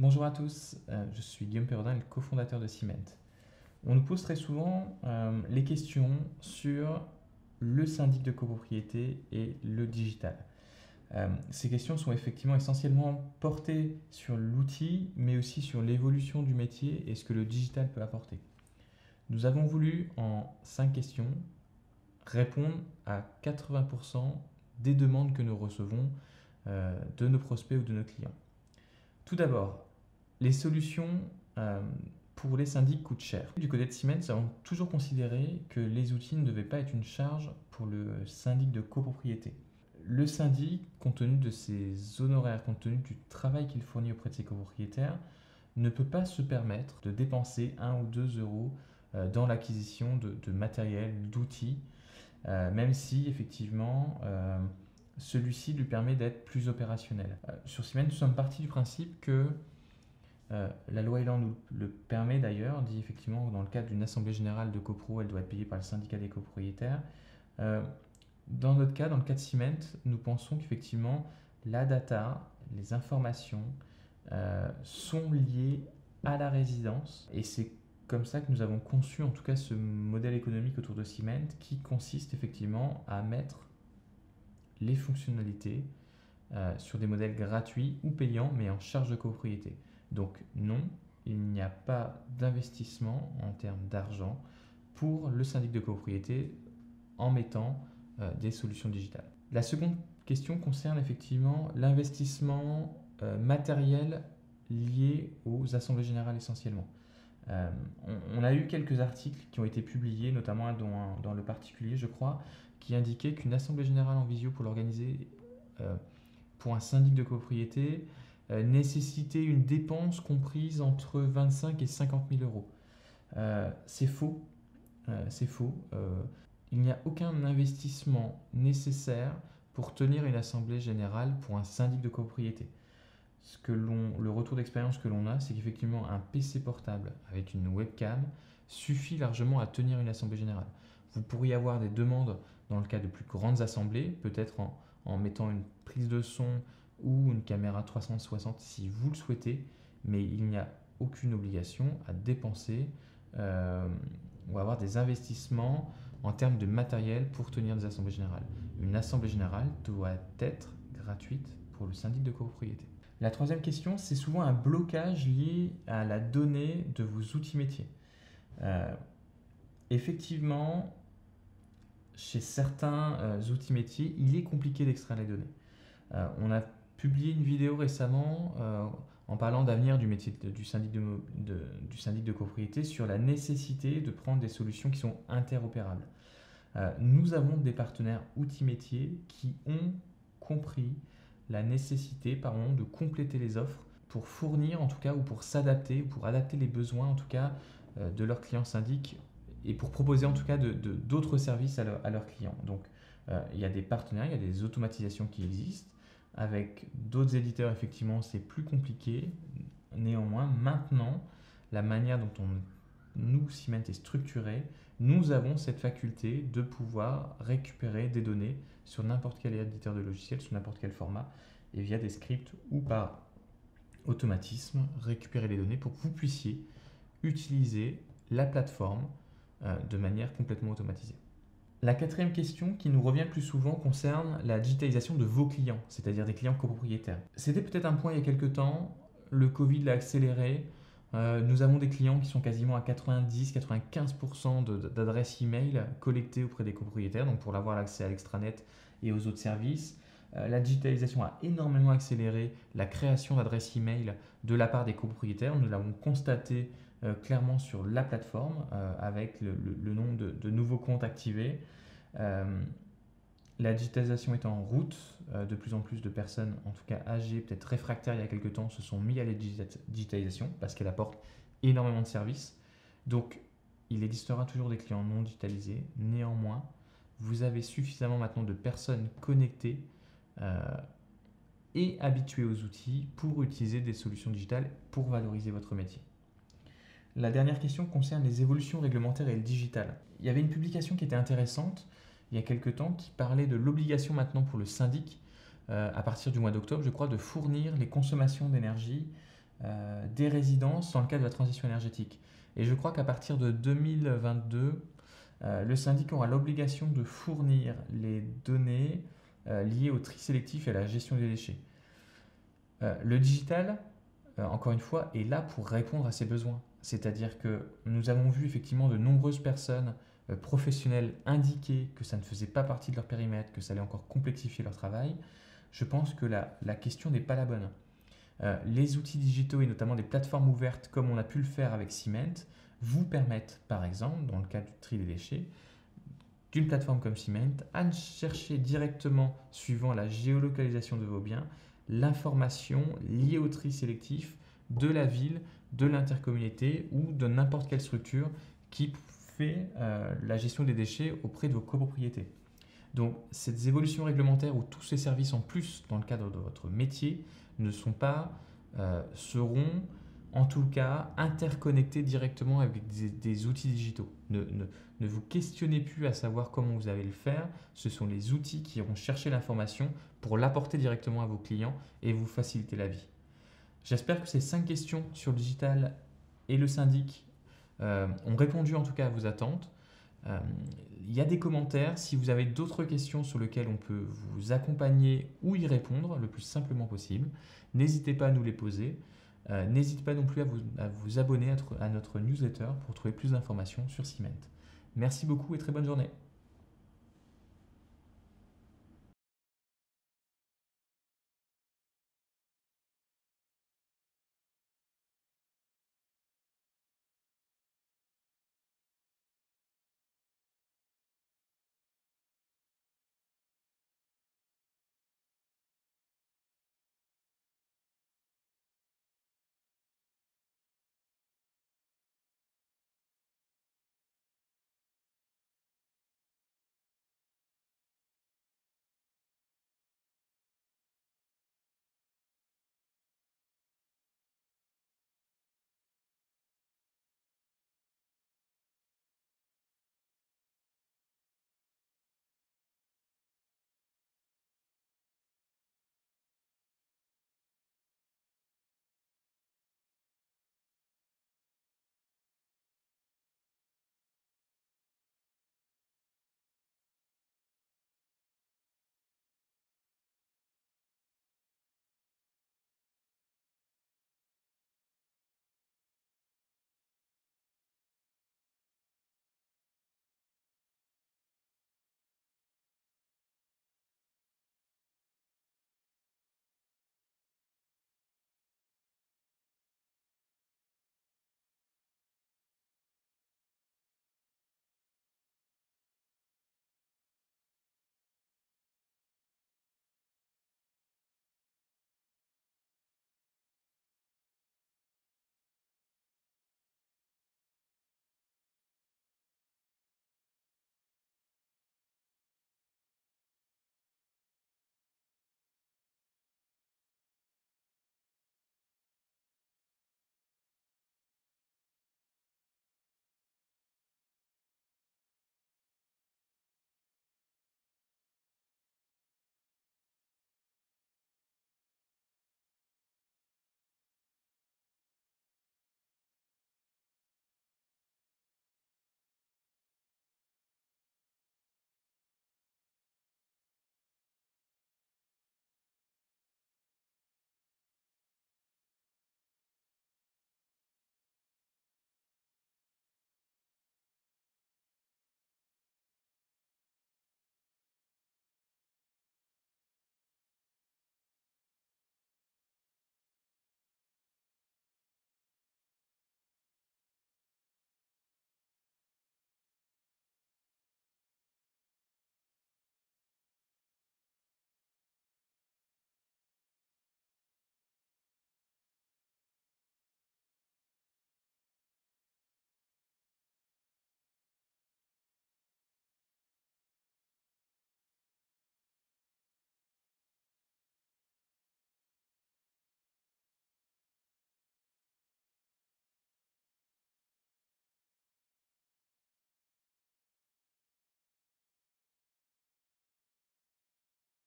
Bonjour à tous, euh, je suis Guillaume Perrodin, le cofondateur de Ciment. On nous pose très souvent euh, les questions sur le syndic de copropriété et le digital. Euh, ces questions sont effectivement essentiellement portées sur l'outil, mais aussi sur l'évolution du métier et ce que le digital peut apporter. Nous avons voulu, en 5 questions, répondre à 80% des demandes que nous recevons de nos prospects ou de nos clients. Tout d'abord, les solutions euh, pour les syndics coûtent cher. Du côté de Siemens, nous avons toujours considéré que les outils ne devaient pas être une charge pour le syndic de copropriété. Le syndic, compte tenu de ses honoraires, compte tenu du travail qu'il fournit auprès de ses copropriétaires, ne peut pas se permettre de dépenser 1 ou 2 euros euh, dans l'acquisition de, matériel, d'outils, euh, même si effectivement celui-ci lui permet d'être plus opérationnel. sur Siemens, nous sommes partis du principe que euh, la loi Elan nous le permet d'ailleurs, dit effectivement dans le cadre d'une assemblée générale de copro, elle doit être payée par le syndicat des copropriétaires. Euh, dans notre cas, dans le cas de Ciment, nous pensons qu'effectivement la data, les informations euh, sont liées à la résidence et c'est comme ça que nous avons conçu en tout cas ce modèle économique autour de Ciment qui consiste effectivement à mettre les fonctionnalités sur des modèles gratuits ou payants mais en charge de copropriété. Donc non, il n'y a pas d'investissement en termes d'argent pour le syndic de copropriété en mettant euh, des solutions digitales. La seconde question concerne effectivement l'investissement euh, matériel lié aux assemblées générales essentiellement. Euh, on, a eu quelques articles qui ont été publiés, notamment dans, dans le particulier, je crois, qui indiquaient qu'une assemblée générale en visio pour l'organiser pour un syndic de copropriété euh, nécessiter une dépense comprise entre 25 et 50 000 euros. Euh, c'est faux. Euh, c'est faux. il n'y a aucun investissement nécessaire pour tenir une assemblée générale pour un syndic de copropriété. Ce que le retour d'expérience que l'on a, c'est qu'effectivement un PC portable avec une webcam suffit largement à tenir une assemblée générale. Vous pourriez avoir des demandes dans le cas de plus grandes assemblées, peut-être en, en mettant une prise de son ou une caméra 360 si vous le souhaitez, mais il n'y a aucune obligation à dépenser euh, ou avoir des investissements en termes de matériel pour tenir des assemblées générales. Une assemblée générale doit être gratuite pour le syndic de copropriété. La troisième question, c'est souvent un blocage lié à la donnée de vos outils métiers. Euh, effectivement, chez certains euh, outils métiers, il est compliqué d'extraire les données. on a publié une vidéo récemment euh, en parlant d'avenir du métier du, syndic de, du syndic de copropriété sur la nécessité de prendre des solutions qui sont interopérables. Euh, nous avons des partenaires outils métiers qui ont compris la nécessité pardon, de compléter les offres pour fournir en tout cas ou pour s'adapter ou pour adapter les besoins en tout cas euh, de leurs clients syndics et pour proposer en tout cas d'autres de, services à, à, leurs clients. Donc il y a des partenaires, il y a des automatisations qui existent. Avec d'autres éditeurs, effectivement, c'est plus compliqué. Néanmoins, maintenant, la manière dont on, nous, Ciment, est structuré, nous avons cette faculté de pouvoir récupérer des données sur n'importe quel éditeur de logiciel, sur n'importe quel format, et via des scripts ou par automatisme, récupérer les données pour que vous puissiez utiliser la plateforme euh, de manière complètement automatisée. La quatrième question qui nous revient le plus souvent concerne la digitalisation de vos clients, c'est-à-dire des clients copropriétaires. C'était peut-être un point il y a quelques temps, le Covid l'a accéléré. Euh, nous avons des clients qui sont quasiment à 90-95% d'adresses email collectées auprès des copropriétaires, donc pour avoir l'accès à l'extranet et aux autres services. Euh, la digitalisation a énormément accéléré la création d'adresses email de la part des copropriétaires. Nous l'avons constaté euh, clairement sur la plateforme euh, avec le, nombre de, nouveaux comptes activés. Euh, la digitalisation est en route, de plus en plus de personnes, en tout cas âgées, peut-être réfractaires il y a quelques temps, se sont mis à la digitalisation parce qu'elle apporte énormément de services. Donc, il existera toujours des clients non digitalisés. Néanmoins, vous avez suffisamment maintenant de personnes connectées et habituées aux outils pour utiliser des solutions digitales pour valoriser votre métier. La dernière question concerne les évolutions réglementaires et le digital. Il y avait une publication qui était intéressante il y a quelques temps qui parlait de l'obligation maintenant pour le syndic, euh, à partir du mois d'octobre, je crois, de fournir les consommations d'énergie des résidences dans le cadre de la transition énergétique. Et je crois qu'à partir de 2022, le syndic aura l'obligation de fournir les données liées au tri sélectif et à la gestion des déchets. le digital, encore une fois, est là pour répondre à ces besoins. C'est-à-dire que nous avons vu effectivement de nombreuses personnes euh, professionnels indiquer que ça ne faisait pas partie de leur périmètre, que ça allait encore complexifier leur travail, je pense que la, la question n'est pas la bonne. Euh, les outils digitaux et notamment des plateformes ouvertes comme on a pu le faire avec Cement vous permettent par exemple, dans le cas du tri des déchets, d'une plateforme comme Cement, à chercher directement, suivant la géolocalisation de vos biens, l'information liée au tri sélectif de la ville, de l'intercommunauté ou de n'importe quelle structure qui fait euh, la gestion des déchets auprès de vos copropriétés. Donc, ces évolutions réglementaires ou tous ces services en plus dans le cadre de votre métier ne sont pas, euh, seront en tout cas interconnectés directement avec des, outils digitaux. Ne, vous questionnez plus à savoir comment vous allez le faire. Ce sont les outils qui iront chercher l'information pour l'apporter directement à vos clients et vous faciliter la vie. J'espère que ces cinq questions sur le digital et le syndic euh, ont répondu en tout cas à vos attentes. Euh, il y a des commentaires. Si vous avez d'autres questions sur lesquelles on peut vous accompagner ou y répondre le plus simplement possible, n'hésitez pas à nous les poser. Euh, n'hésitez pas non plus à vous, abonner à, à notre newsletter pour trouver plus d'informations sur Cement. Merci beaucoup et très bonne journée.